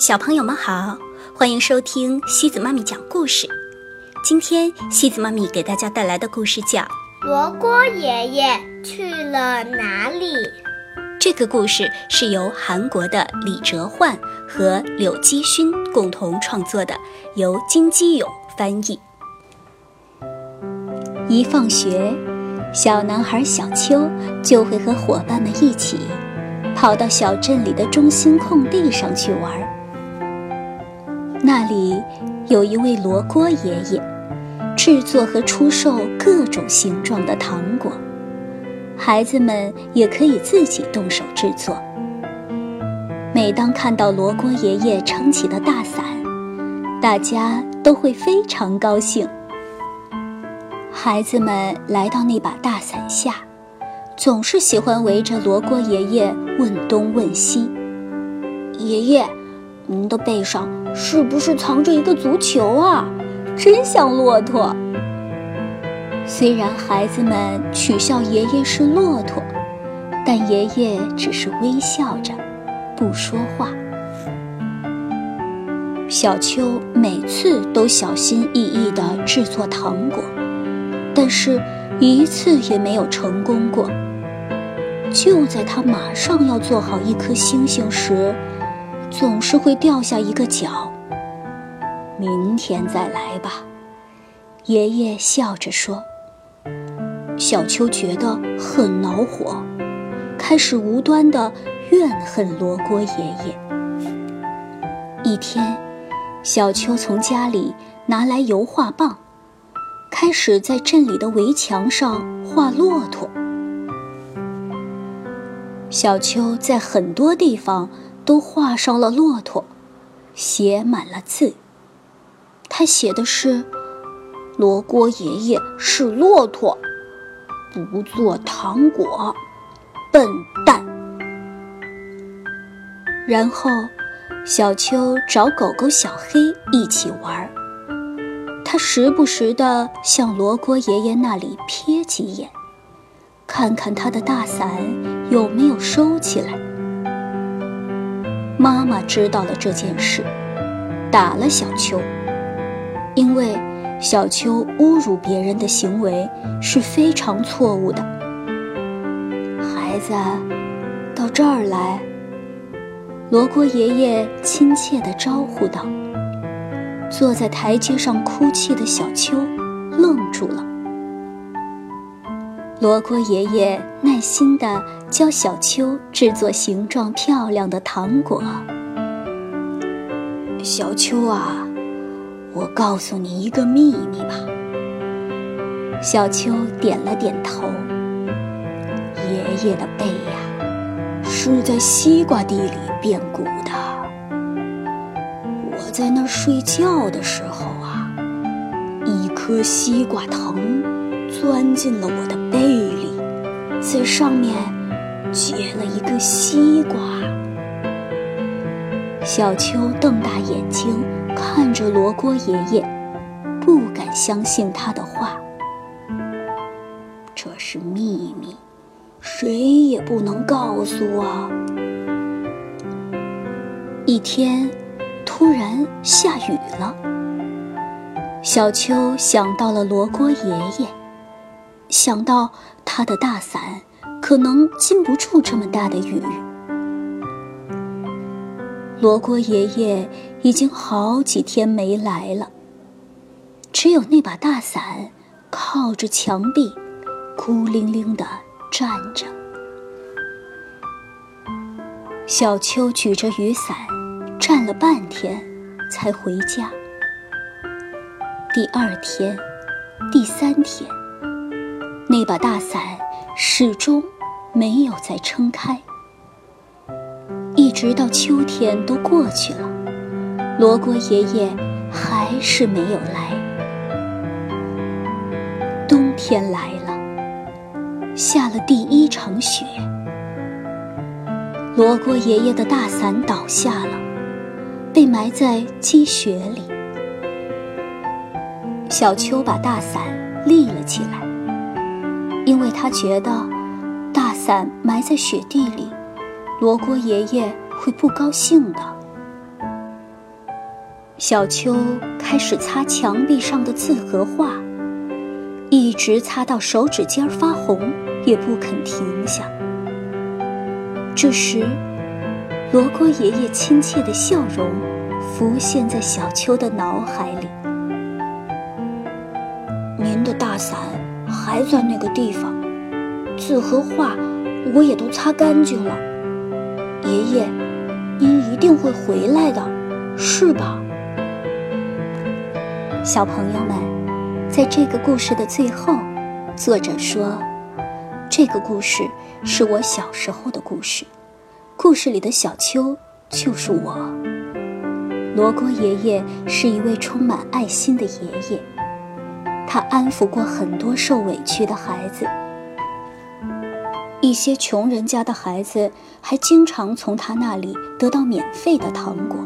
小朋友们好，欢迎收听西子妈咪讲故事。今天西子妈咪给大家带来的故事叫《罗锅爷爷去了哪里》。这个故事是由韩国的李哲焕和柳基勋共同创作的，由金基勇翻译。一放学，小男孩小秋就会和伙伴们一起跑到小镇里的中心空地上去玩。那里有一位罗锅爷爷，制作和出售各种形状的糖果，孩子们也可以自己动手制作。每当看到罗锅爷爷撑起的大伞，大家都会非常高兴。孩子们来到那把大伞下，总是喜欢围着罗锅爷爷问东问西。爷爷，您的背上是不是藏着一个足球啊？真像骆驼。虽然孩子们取笑爷爷是骆驼，但爷爷只是微笑着，不说话。小秋每次都小心翼翼地制作糖果。但是，一次也没有成功过。就在他马上要做好一颗星星时，总是会掉下一个角。明天再来吧，爷爷笑着说。小秋觉得很恼火，开始无端的怨恨罗锅爷爷。一天，小秋从家里拿来油画棒。开始在镇里的围墙上画骆驼。小秋在很多地方都画上了骆驼，写满了字。他写的是：“罗锅爷爷是骆驼，不做糖果，笨蛋。”然后，小秋找狗狗小黑一起玩。他时不时地向罗锅爷爷那里瞥几眼，看看他的大伞有没有收起来。妈妈知道了这件事，打了小秋，因为小秋侮辱别人的行为是非常错误的。孩子，到这儿来。罗锅爷爷亲切地招呼道。坐在台阶上哭泣的小秋愣住了。罗锅爷爷耐心地教小秋制作形状漂亮的糖果。小秋啊，我告诉你一个秘密吧。小秋点了点头。爷爷的背呀，是在西瓜地里变鼓的。我在那儿睡觉的时候啊，一颗西瓜藤钻进了我的背里，在上面结了一个西瓜。小秋瞪大眼睛看着罗锅爷爷，不敢相信他的话。这是秘密，谁也不能告诉啊。一天。突然下雨了，小秋想到了罗锅爷爷，想到他的大伞可能禁不住这么大的雨。罗锅爷爷已经好几天没来了，只有那把大伞靠着墙壁，孤零零地站着。小秋举着雨伞。站了半天，才回家。第二天，第三天，那把大伞始终没有再撑开。一直到秋天都过去了，罗锅爷爷还是没有来。冬天来了，下了第一场雪，罗锅爷爷的大伞倒下了。被埋在积雪里。小秋把大伞立了起来，因为他觉得大伞埋在雪地里，罗锅爷爷会不高兴的。小秋开始擦墙壁上的字和画，一直擦到手指尖发红，也不肯停下。这时，罗锅爷爷亲切的笑容浮现在小秋的脑海里。您的大伞还在那个地方，字和画我也都擦干净了。爷爷，您一定会回来的，是吧？小朋友们，在这个故事的最后，作者说，这个故事是我小时候的故事，故事里的小秋就是我。罗锅爷爷是一位充满爱心的爷爷，他安抚过很多受委屈的孩子，一些穷人家的孩子还经常从他那里得到免费的糖果。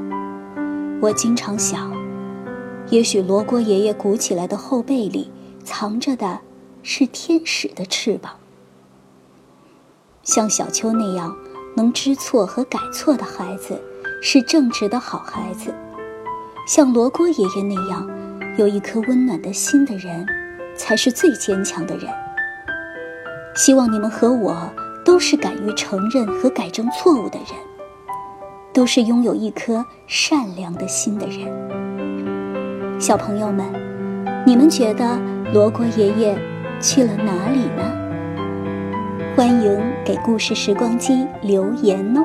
我经常想。也许罗锅爷爷鼓起来的后背里藏着的是天使的翅膀。像小秋那样能知错和改错的孩子，是正直的好孩子；像罗锅爷爷那样有一颗温暖的心的人，才是最坚强的人。希望你们和我都是敢于承认和改正错误的人，都是拥有一颗善良的心的人。小朋友们，你们觉得罗锅爷爷去了哪里呢？欢迎给故事时光机留言哦。